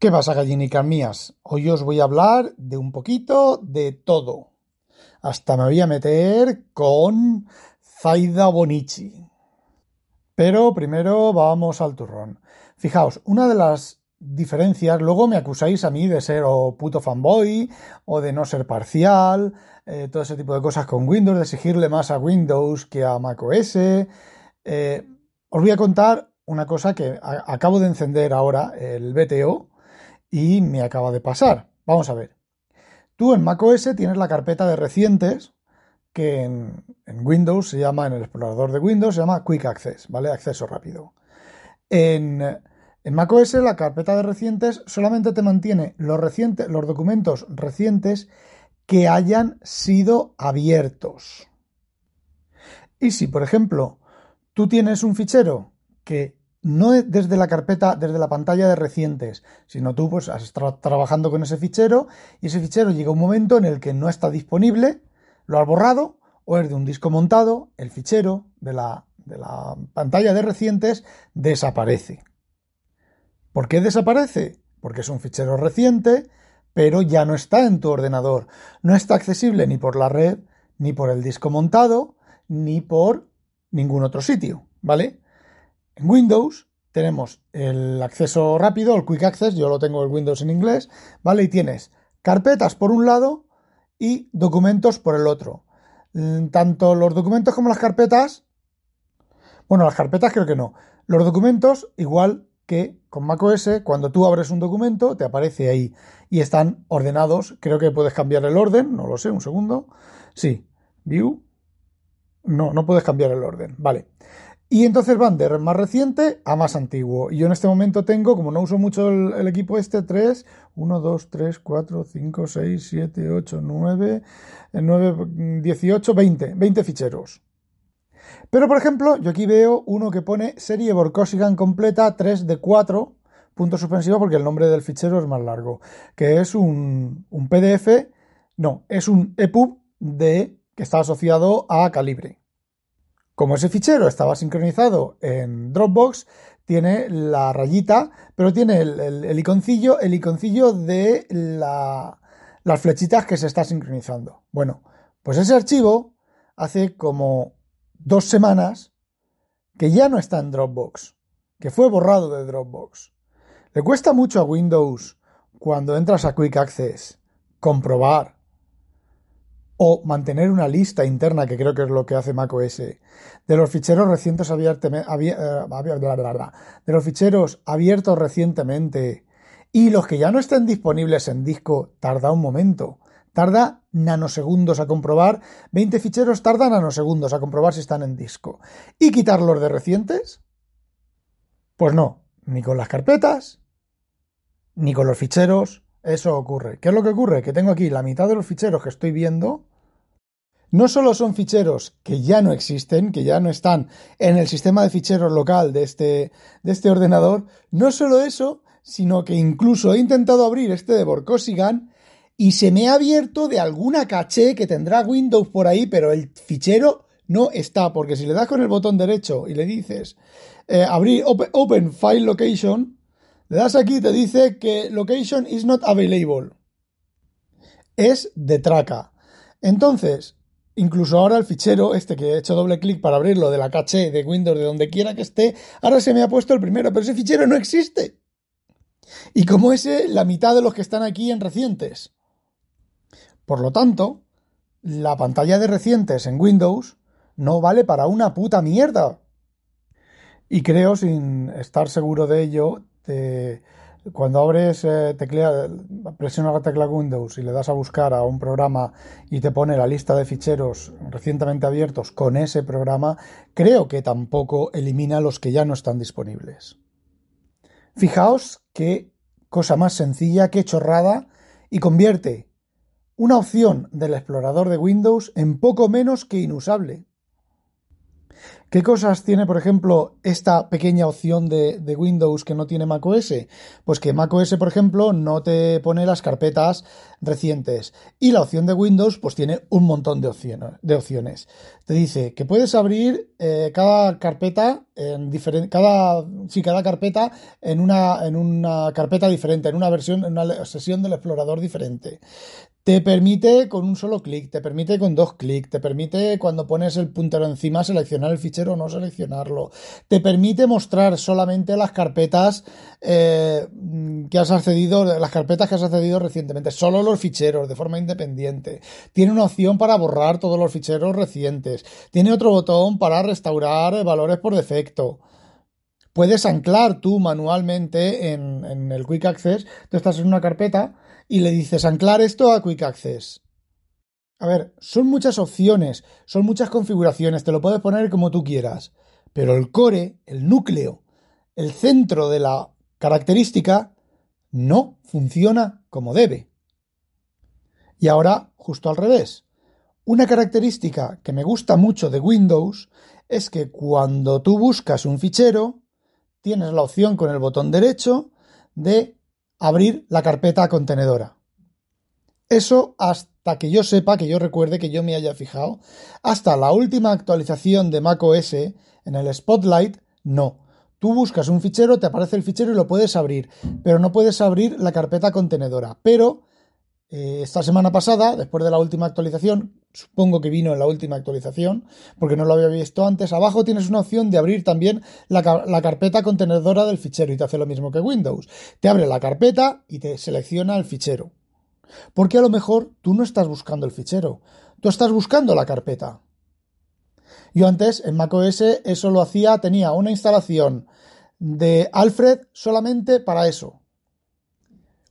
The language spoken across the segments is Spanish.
¿Qué pasa, gallinicas mías? Hoy os voy a hablar de un poquito de todo. Hasta me voy a meter con Zaida Bonici. Pero primero vamos al turrón. Fijaos, una de las diferencias, luego me acusáis a mí de ser o puto fanboy o de no ser parcial, eh, todo ese tipo de cosas con Windows, de exigirle más a Windows que a macOS. Eh, os voy a contar una cosa que acabo de encender ahora, el BTO, y me acaba de pasar. Vamos a ver. Tú en macOS tienes la carpeta de recientes que en, Windows se llama, en el explorador de Windows se llama Quick Access, ¿vale? Acceso rápido. En, en macOS la carpeta de recientes solamente te mantiene los, los documentos recientes que hayan sido abiertos. Y si, por ejemplo, tú tienes un fichero que no desde la carpeta, desde la pantalla de recientes, sino tú pues has estado trabajando con ese fichero y ese fichero llega un momento en el que no está disponible, lo has borrado o es de un disco montado, el fichero de la, de la pantalla de recientes desaparece. ¿Por qué desaparece? Porque es un fichero reciente, pero ya no está en tu ordenador. No está accesible ni por la red, ni por el disco montado, ni por ningún otro sitio, ¿vale? En Windows tenemos el acceso rápido, el Quick Access, yo lo tengo en Windows en inglés, ¿vale? Y tienes carpetas por un lado y documentos por el otro. Mm, tanto los documentos como las carpetas, bueno, las carpetas creo que no. Los documentos, igual que con macOS, cuando tú abres un documento, te aparece ahí y están ordenados. Creo que puedes cambiar el orden, no lo sé, un segundo. Sí, View. No, no puedes cambiar el orden. Vale. Y entonces van de más reciente a más antiguo. Y yo en este momento tengo, como no uso mucho el, equipo este, 3, 1, 2, 3, 4, 5, 6, 7, 8, 9, 9, 18, 20, 20 ficheros. Pero por ejemplo, yo aquí veo uno que pone serie Borkosigan completa 3 de 4, punto suspensivo porque el nombre del fichero es más largo, que es un, un PDF, no, es un EPUB de, que está asociado a Calibre. Como ese fichero estaba sincronizado en Dropbox, tiene la rayita, pero tiene el, iconcillo, el iconcillo de las flechitas que se está sincronizando. Bueno, pues ese archivo hace como dos semanas que ya no está en Dropbox, que fue borrado de Dropbox. Le cuesta mucho a Windows cuando entras a Quick Access comprobar o mantener una lista interna, que creo que es lo que hace macOS, de los ficheros recientes abiertos, eh, de los ficheros abiertos recientemente y los que ya no estén disponibles en disco, tarda un momento. Tarda nanosegundos a comprobar. 20 ficheros tardan nanosegundos a comprobar si están en disco. ¿Y quitarlos de recientes? Pues no, ni con las carpetas, ni con los ficheros. Eso ocurre. ¿Qué es lo que ocurre? Que tengo aquí la mitad de los ficheros que estoy viendo no solo son ficheros que ya no existen, que ya no están en el sistema de ficheros local de este, de este ordenador, no solo eso, sino que incluso he intentado abrir este de Borkosigan y se me ha abierto de alguna caché que tendrá Windows por ahí, pero el fichero no está, porque si le das con el botón derecho y le dices eh, abrir open, File Location, le das aquí y te dice que Location is not available. Es de traca. Entonces, Incluso ahora el fichero, este que he hecho doble clic para abrirlo de la caché de Windows, de donde quiera que esté, ahora se me ha puesto el primero, pero ese fichero no existe. Y como ese, la mitad de los que están aquí en recientes. Por lo tanto, la pantalla de recientes en Windows no vale para una puta mierda. Y creo, sin estar seguro de ello, te, cuando abres, eh, teclea, presiona la tecla Windows y le das a buscar a un programa y te pone la lista de ficheros recientemente abiertos con ese programa, creo que tampoco elimina los que ya no están disponibles. Fijaos qué cosa más sencilla, qué chorrada, y convierte una opción del explorador de Windows en poco menos que inusable. ¿Qué cosas tiene, por ejemplo, esta pequeña opción de, Windows que no tiene macOS? Pues que macOS, por ejemplo, no te pone las carpetas recientes. Y la opción de Windows, pues tiene un montón de opciones. Te dice que puedes abrir eh, cada carpeta en diferente, cada, cada carpeta en una, en una carpeta diferente, en una versión, en una sesión del explorador diferente. Te permite con un solo clic, te permite con dos clics, te permite cuando pones el puntero encima seleccionar el fichero o no seleccionarlo. Te permite mostrar solamente las carpetas eh, que has accedido, las carpetas que has accedido recientemente, solo los ficheros de forma independiente. Tiene una opción para borrar todos los ficheros recientes. Tiene otro botón para restaurar valores por defecto puedes anclar tú manualmente en, en, el Quick Access. Tú estás en una carpeta y le dices anclar esto a Quick Access. A ver, son muchas opciones, son muchas configuraciones, te lo puedes poner como tú quieras, pero el core, el núcleo, el centro de la característica no funciona como debe. Y ahora, justo al revés. Una característica que me gusta mucho de Windows es que cuando tú buscas un fichero, tienes la opción con el botón derecho de abrir la carpeta contenedora. Eso hasta que yo sepa, que yo recuerde, que yo me haya fijado, hasta la última actualización de macOS en el Spotlight, no. Tú buscas un fichero, te aparece el fichero y lo puedes abrir, pero no puedes abrir la carpeta contenedora. Pero eh, esta semana pasada, después de la última actualización, supongo que vino en la última actualización, porque no lo había visto antes, abajo tienes una opción de abrir también la, la, carpeta contenedora del fichero y te hace lo mismo que Windows. Te abre la carpeta y te selecciona el fichero. Porque a lo mejor tú no estás buscando el fichero, tú estás buscando la carpeta. Yo antes en macOS eso lo hacía, tenía una instalación de Alfred solamente para eso,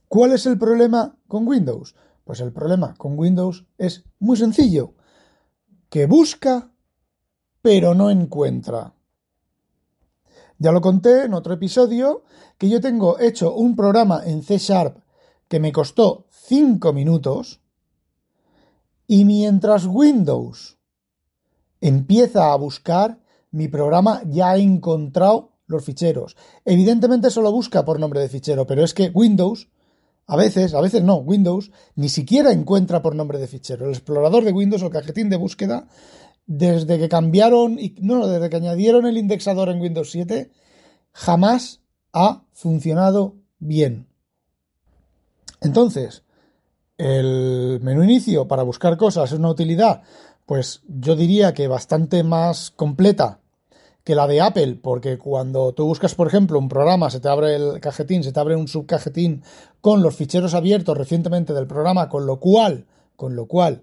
¿Cuál es el problema con Windows? Pues el problema con Windows es muy sencillo, que busca pero no encuentra. Ya lo conté en otro episodio que yo tengo hecho un programa en C Sharp que me costó 5 minutos y mientras Windows empieza a buscar, mi programa ya ha encontrado los ficheros. Evidentemente solo busca por nombre de fichero, pero es que Windows a veces, a veces no, Windows ni siquiera encuentra por nombre de fichero. El explorador de Windows o el cajetín de búsqueda, desde que cambiaron, no, desde que añadieron el indexador en Windows 7, jamás ha funcionado bien. Entonces, el menú inicio para buscar cosas es una utilidad, pues yo diría que bastante más completa que la de Apple, porque cuando tú buscas, por ejemplo, un programa, se te abre el cajetín, se te abre un subcajetín con los ficheros abiertos recientemente del programa, con lo cual, con lo cual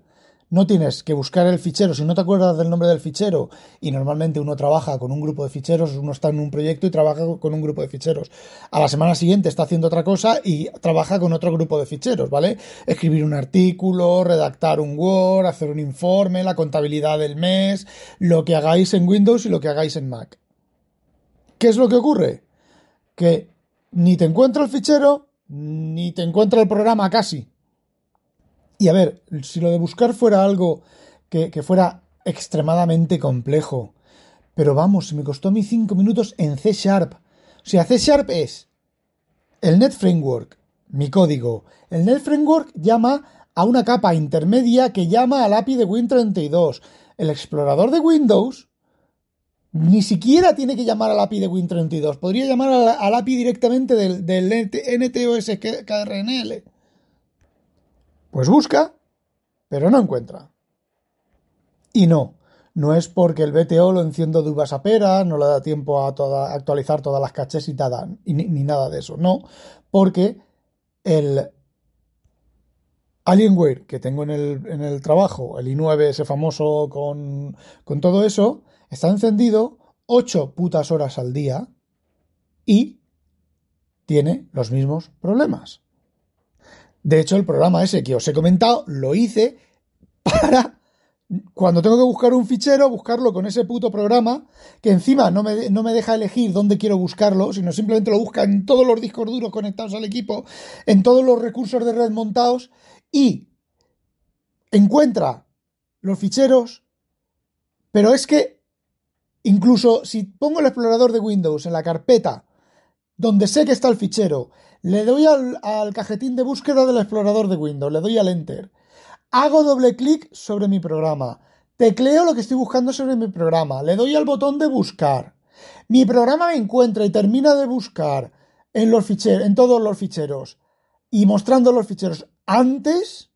no tienes que buscar el fichero si no te acuerdas del nombre del fichero y normalmente uno trabaja con un grupo de ficheros, uno está en un proyecto y trabaja con un grupo de ficheros. A la semana siguiente está haciendo otra cosa y trabaja con otro grupo de ficheros, ¿vale? Escribir un artículo, redactar un Word, hacer un informe, la contabilidad del mes, lo que hagáis en Windows y lo que hagáis en Mac. ¿Qué es lo que ocurre? Que ni te encuentra el fichero, ni te encuentra el programa casi. Y a ver, si lo de buscar fuera algo que, fuera extremadamente complejo, pero vamos, me costó a mí 5 minutos en C Sharp. O sea, C Sharp es el Net Framework, mi código. El Net Framework llama a una capa intermedia que llama al API de Win32. El explorador de Windows ni siquiera tiene que llamar al API de Win32. Podría llamar al, API directamente del, del NTOS KRNL. Pues busca, pero no encuentra. Y no, no es porque el BTO lo enciendo de uvas a peras, no le da tiempo a, actualizar todas las caches y, ni, nada de eso. No, porque el Alienware que tengo en el, en el trabajo, el i9, ese famoso con, con todo eso, está encendido 8 putas horas al día y tiene los mismos problemas. De hecho, el programa ese que os he comentado lo hice para cuando tengo que buscar un fichero, buscarlo con ese puto programa, que encima no me, no me, deja elegir dónde quiero buscarlo, sino simplemente lo busca en todos los discos duros conectados al equipo, en todos los recursos de red montados, y encuentra los ficheros, pero es que Incluso si pongo el explorador de Windows en la carpeta donde sé que está el fichero, le doy al, cajetín de búsqueda del explorador de Windows, le doy al Enter, hago doble clic sobre mi programa, tecleo lo que estoy buscando sobre mi programa, le doy al botón de buscar, mi programa me encuentra y termina de buscar en los ficheros, en todos los ficheros. Y mostrando los ficheros antes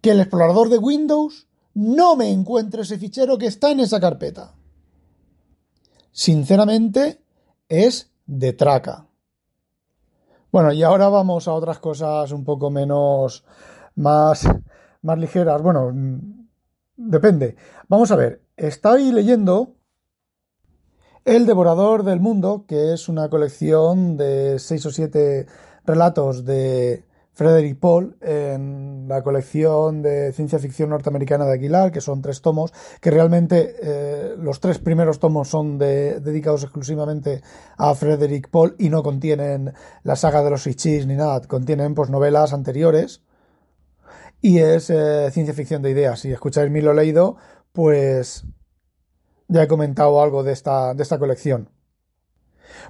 que el explorador de Windows no me encuentre ese fichero que está en esa carpeta. Sinceramente, es de traca. Bueno, y ahora vamos a otras cosas un poco menos, más, más ligeras. Bueno, mm, depende. Vamos a ver, estoy leyendo El Devorador del Mundo, que es una colección de seis o siete relatos de Frederick Paul en la colección de ciencia ficción norteamericana de Aguilar, que son tres tomos, que realmente eh, los tres primeros tomos son dedicados exclusivamente a Frederick Paul y no contienen la saga de los Ichis ni nada, contienen pues novelas anteriores y es eh, ciencia ficción de ideas. Si escucháis mi lo leído, pues ya he comentado algo de esta, de esta colección.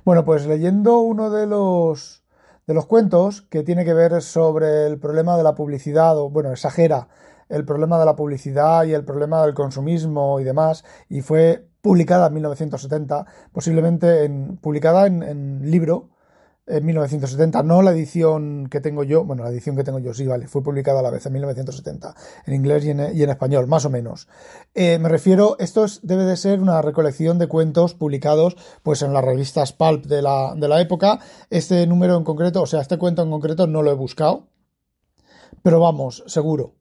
Bueno, pues leyendo uno de los de los cuentos que tiene que ver sobre el problema de la publicidad, o bueno, exagera el problema de la publicidad y el problema del consumismo y demás, y fue publicada en 1970, posiblemente en, publicada en, en libro, en 1970, no la edición que tengo yo, bueno, la edición que tengo yo sí, vale, fue publicada a la vez en 1970, en inglés y en, español, más o menos. Eh, me refiero, esto debe de ser una recolección de cuentos publicados pues en las revistas Pulp de la, de la época. Este número en concreto, o sea, este cuento en concreto no lo he buscado, pero vamos, seguro.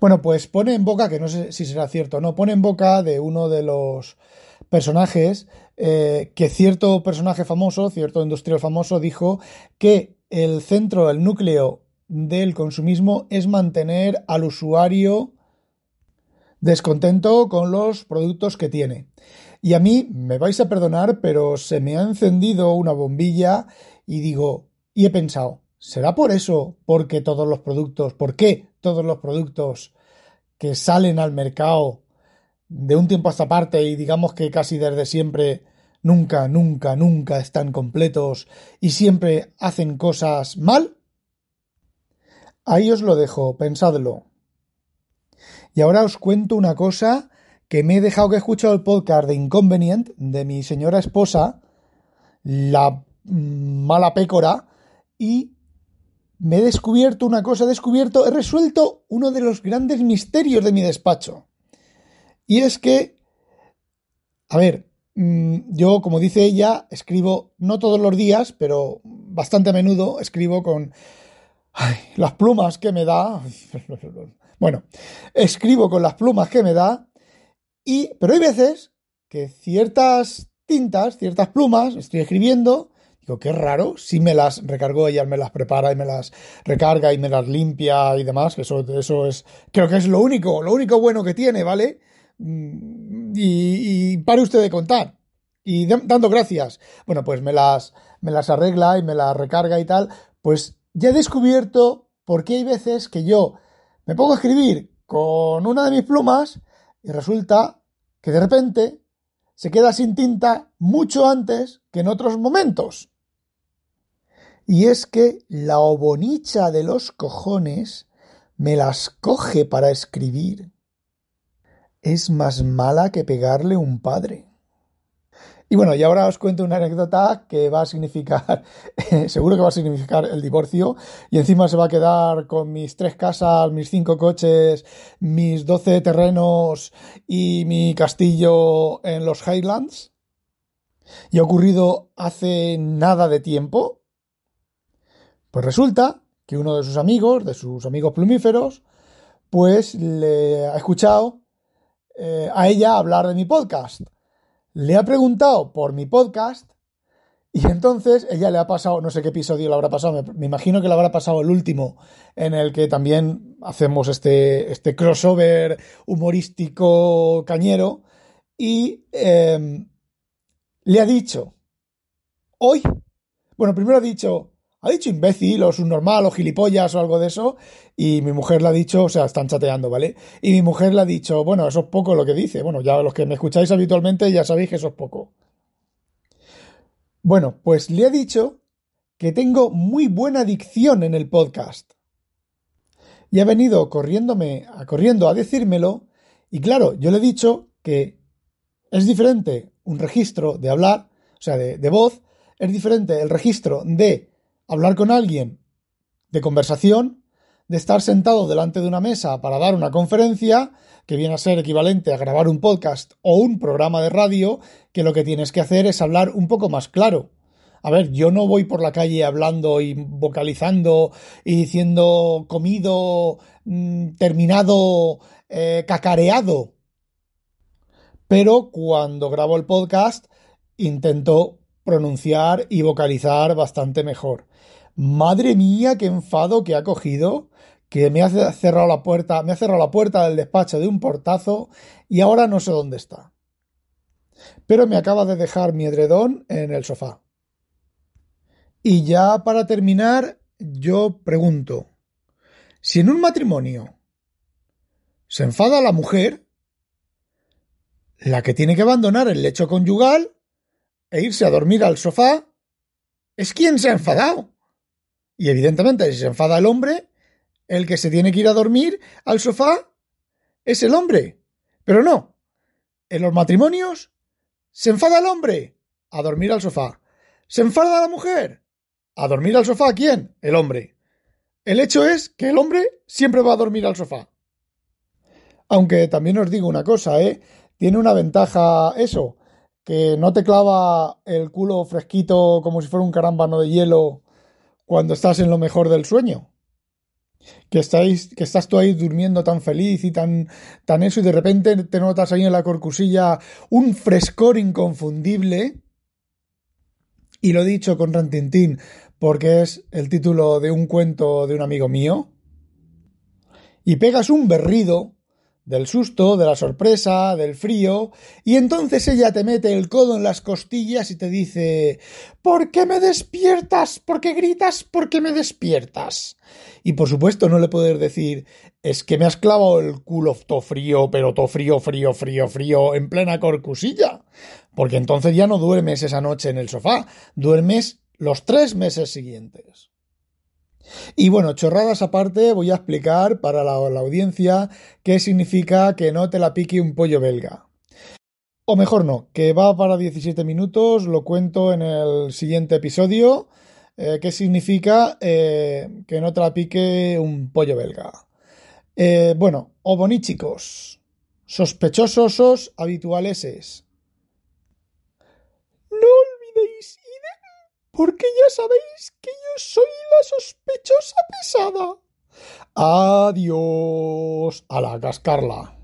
Bueno, pues pone en boca, que no sé si será cierto, no, pone en boca de uno de los personajes eh, que cierto personaje famoso, cierto industrial famoso, dijo que el centro, el núcleo del consumismo es mantener al usuario descontento con los productos que tiene. Y a mí, me vais a perdonar, pero se me ha encendido una bombilla y digo, y he pensado, ¿será por eso? Porque todos los productos, ¿por qué todos los productos que salen al mercado de un tiempo a esta parte y digamos que casi desde siempre nunca, nunca, nunca están completos y siempre hacen cosas mal? Ahí os lo dejo, pensadlo. Y ahora os cuento una cosa que me he dejado que he escuchado el podcast de Inconvenient de mi señora esposa, la mala pécora, y me he descubierto una cosa, he descubierto, he resuelto uno de los grandes misterios de mi despacho. Y es que, a ver, mm, yo, como dice ella, escribo no todos los días, pero bastante a menudo escribo con las plumas que me da. Bueno, escribo con las plumas que me da. Y, pero hay veces que ciertas tintas, ciertas plumas, estoy escribiendo, digo, qué raro, si me las recargo ella, me las prepara y me las recarga y me las limpia y demás, eso, eso es, creo que es lo único, lo único bueno que tiene, ¿vale? Y, pare usted de contar. Y dando gracias. Bueno, pues me las, me las arregla y me las recarga y tal. Pues ya he descubierto por qué hay veces que yo me pongo a escribir con una de mis plumas y resulta que de repente se queda sin tinta mucho antes que en otros momentos. Y es que la obonicha de los cojones me las coge para escribir es más mala que pegarle un padre. Y bueno, y ahora os cuento una anécdota que va a significar, seguro que va a significar el divorcio, y encima se va a quedar con mis tres casas, mis cinco coches, mis doce terrenos y mi castillo en los Highlands. Y ha ocurrido hace nada de tiempo. Pues resulta que uno de sus amigos, de sus amigos plumíferos, pues le ha escuchado eh, a ella hablar de mi podcast. Le ha preguntado por mi podcast y entonces ella le ha pasado, no sé qué episodio le habrá pasado, me, imagino que le habrá pasado el último, en el que también hacemos este, este crossover humorístico cañero, y em, le ha dicho, hoy, bueno, primero ha dicho, ha dicho imbécil o subnormal o gilipollas o algo de eso. Y mi mujer le ha dicho, o sea, están chateando, ¿vale? Y mi mujer le ha dicho, bueno, eso es poco lo que dice. Bueno, ya los que me escucháis habitualmente ya sabéis que eso es poco. Bueno, pues le he dicho que tengo muy buena dicción en el podcast. Y ha venido corriéndome, corriendo a decírmelo. Y claro, yo le he dicho que es diferente un registro de hablar, o sea, de voz, es diferente el registro de hablar con alguien de conversación, de estar sentado delante de una mesa para dar una conferencia, que viene a ser equivalente a grabar un podcast o un programa de radio, que lo que tienes que hacer es hablar un poco más claro. A ver, yo no voy por la calle hablando y vocalizando y diciendo comido, mm, terminado, eh, cacareado. Pero cuando grabo el podcast intento pronunciar y vocalizar bastante mejor. Madre mía, qué enfado que ha cogido, que me ha cerrado la puerta, me ha cerrado la puerta del despacho de un portazo y ahora no sé dónde está. Pero me acaba de dejar mi edredón en el sofá. Y ya para terminar, yo pregunto, si en un matrimonio se enfada la mujer, la que tiene que abandonar el lecho conyugal e irse a dormir al sofá es quien se ha enfadado. Y evidentemente, si se enfada el hombre, el que se tiene que ir a dormir al sofá es el hombre. Pero no. En los matrimonios se enfada el hombre a dormir al sofá. Se enfada la mujer a dormir al sofá. ¿Quién? El hombre. El hecho es que el hombre siempre va a dormir al sofá. Aunque también os digo una cosa, ¿eh? Tiene una ventaja eso, que no te clava el culo fresquito como si fuera un carambano de hielo cuando estás en lo mejor del sueño. Que, estáis, que estás tú ahí durmiendo tan feliz y tan, tan eso y de repente te notas ahí en la corcusilla un frescor inconfundible. Y lo he dicho con Rantintín porque es el título de un cuento de un amigo mío. Y pegas un berrido del susto, de la sorpresa, del frío, y entonces ella te mete el codo en las costillas y te dice ¿Por qué me despiertas? ¿Por qué gritas? ¿Por qué me despiertas? Y por supuesto no le puedes decir es que me has clavado el culo to frío, pero to frío, frío, frío, frío, en plena corcusilla. Porque entonces ya no duermes esa noche en el sofá, duermes los tres meses siguientes. Y bueno, chorradas aparte, voy a explicar para la, audiencia qué significa que no te la pique un pollo belga. O mejor no, que va para 17 minutos, lo cuento en el siguiente episodio. Eh, ¿Qué significa eh, que no te la pique un pollo belga? Eh, bueno, o boníchicos, sospechosos habitualeses. No olvidéis porque ya sabéis que yo soy la sospechosa pesada. Adiós a la cascarla.